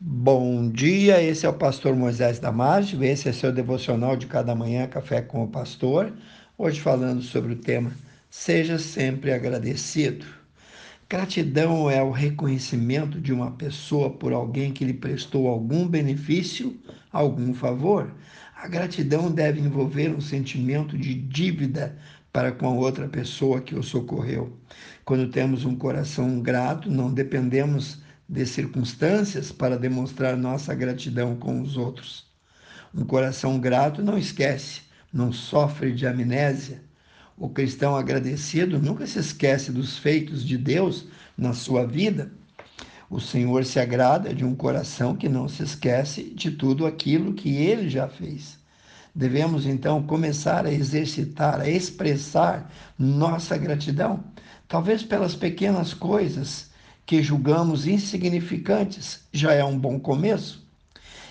Bom dia, esse é o pastor Moisés Damásio, esse é seu devocional de cada manhã, Café com o Pastor. Hoje falando sobre o tema Seja sempre agradecido. Gratidão é o reconhecimento de uma pessoa por alguém que lhe prestou algum benefício, algum favor. A gratidão deve envolver um sentimento de dívida para com a outra pessoa que o socorreu. Quando temos um coração grato, não dependemos de circunstâncias para demonstrar nossa gratidão com os outros. Um coração grato não esquece, não sofre de amnésia. O cristão agradecido nunca se esquece dos feitos de Deus na sua vida. O Senhor se agrada de um coração que não se esquece de tudo aquilo que ele já fez. Devemos então começar a exercitar, a expressar nossa gratidão, talvez pelas pequenas coisas que julgamos insignificantes, já é um bom começo.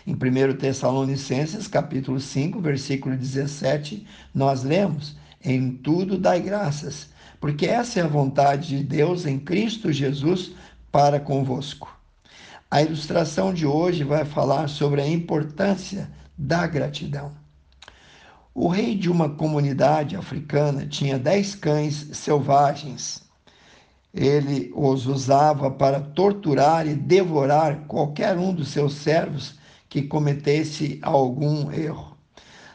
Em 1 Tessalonicenses, capítulo 5, versículo 17, nós lemos: Em tudo dai graças, porque essa é a vontade de Deus em Cristo Jesus para convosco. A ilustração de hoje vai falar sobre a importância da gratidão. O rei de uma comunidade africana tinha dez cães selvagens ele os usava para torturar e devorar qualquer um dos seus servos que cometesse algum erro.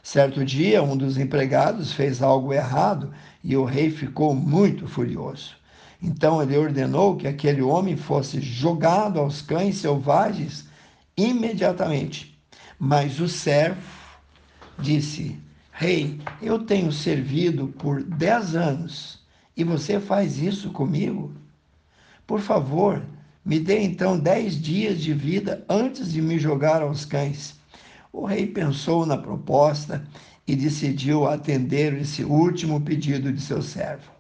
Certo dia, um dos empregados fez algo errado e o rei ficou muito furioso. Então ele ordenou que aquele homem fosse jogado aos cães selvagens imediatamente. Mas o servo disse: Rei, eu tenho servido por dez anos e você faz isso comigo? Por favor, me dê então dez dias de vida antes de me jogar aos cães. O rei pensou na proposta e decidiu atender esse último pedido de seu servo.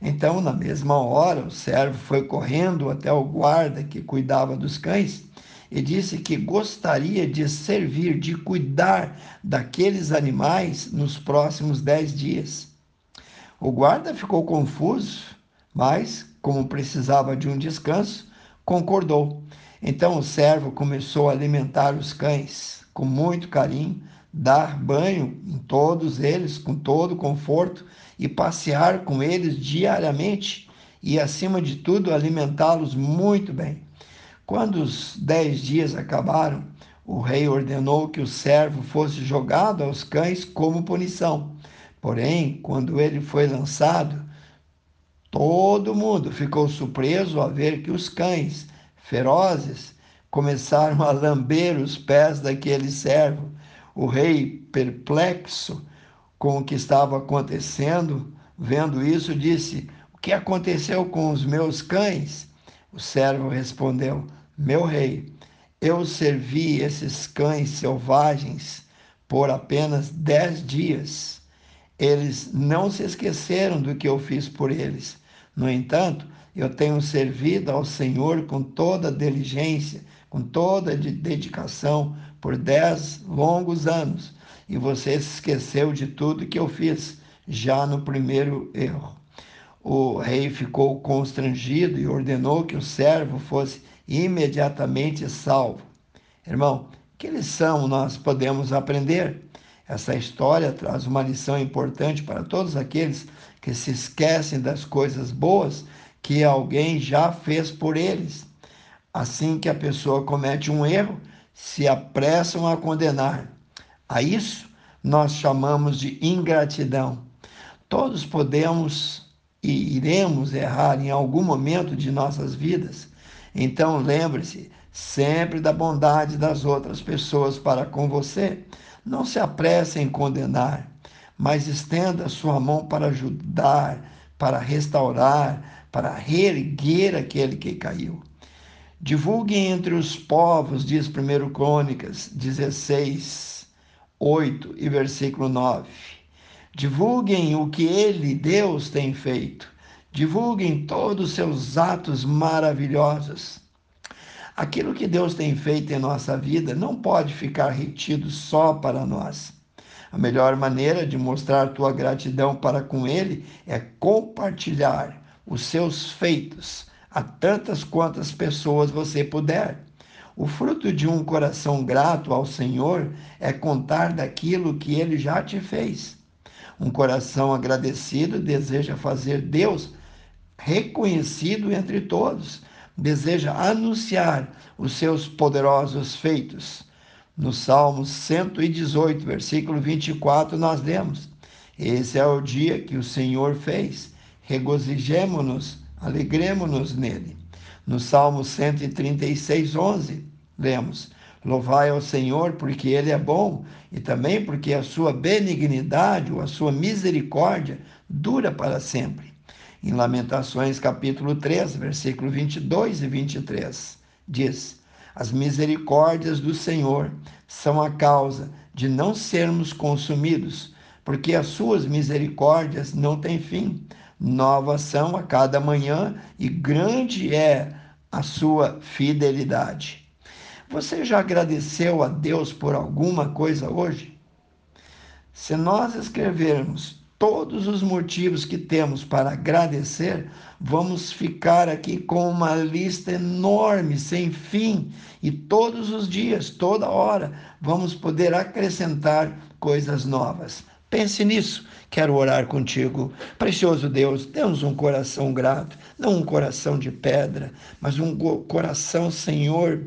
Então, na mesma hora, o servo foi correndo até o guarda que cuidava dos cães e disse que gostaria de servir, de cuidar daqueles animais nos próximos dez dias. O guarda ficou confuso, mas, como precisava de um descanso, concordou. Então o servo começou a alimentar os cães com muito carinho, dar banho em todos eles com todo conforto e passear com eles diariamente e, acima de tudo, alimentá-los muito bem. Quando os dez dias acabaram, o rei ordenou que o servo fosse jogado aos cães como punição. Porém, quando ele foi lançado, todo mundo ficou surpreso a ver que os cães ferozes começaram a lamber os pés daquele servo. O rei, perplexo com o que estava acontecendo, vendo isso, disse: O que aconteceu com os meus cães? O servo respondeu: Meu rei, eu servi esses cães selvagens por apenas dez dias eles não se esqueceram do que eu fiz por eles. No entanto, eu tenho servido ao Senhor com toda diligência, com toda dedicação por dez longos anos, e você se esqueceu de tudo que eu fiz já no primeiro erro. O rei ficou constrangido e ordenou que o servo fosse imediatamente salvo. Irmão, que lição nós podemos aprender? Essa história traz uma lição importante para todos aqueles que se esquecem das coisas boas que alguém já fez por eles. Assim que a pessoa comete um erro, se apressam a condenar. A isso nós chamamos de ingratidão. Todos podemos e iremos errar em algum momento de nossas vidas. Então lembre-se sempre da bondade das outras pessoas para com você. Não se apresse em condenar, mas estenda sua mão para ajudar, para restaurar, para reerguer aquele que caiu. Divulguem entre os povos, diz 1 Crônicas 16, 8 e versículo 9. Divulguem o que ele, Deus, tem feito. Divulguem todos os seus atos maravilhosos. Aquilo que Deus tem feito em nossa vida não pode ficar retido só para nós. A melhor maneira de mostrar tua gratidão para com Ele é compartilhar os seus feitos a tantas quantas pessoas você puder. O fruto de um coração grato ao Senhor é contar daquilo que ele já te fez. Um coração agradecido deseja fazer Deus reconhecido entre todos, deseja anunciar os seus poderosos feitos. No Salmo 118, versículo 24, nós lemos: Esse é o dia que o Senhor fez, regozijemo-nos, alegremo-nos nele. No Salmo 136, 11, lemos: Louvai ao Senhor porque Ele é bom e também porque a sua benignidade ou a sua misericórdia dura para sempre. Em Lamentações, capítulo 3, versículo 22 e 23, diz: As misericórdias do Senhor são a causa de não sermos consumidos, porque as suas misericórdias não têm fim. Novas são a cada manhã e grande é a sua fidelidade. Você já agradeceu a Deus por alguma coisa hoje? Se nós escrevermos todos os motivos que temos para agradecer, vamos ficar aqui com uma lista enorme, sem fim, e todos os dias, toda hora, vamos poder acrescentar coisas novas. Pense nisso. Quero orar contigo. Precioso Deus, dê-nos um coração grato, não um coração de pedra, mas um coração, Senhor,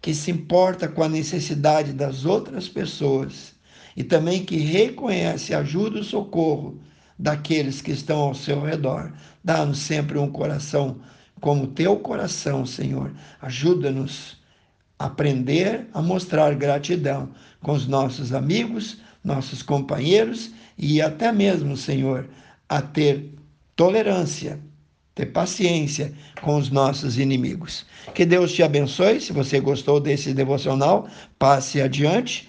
que se importa com a necessidade das outras pessoas e também que reconhece, ajuda o socorro daqueles que estão ao seu redor. Dá-nos sempre um coração como teu coração, Senhor. Ajuda-nos a aprender a mostrar gratidão com os nossos amigos, nossos companheiros e até mesmo, Senhor, a ter tolerância, ter paciência com os nossos inimigos. Que Deus te abençoe. Se você gostou desse devocional, passe adiante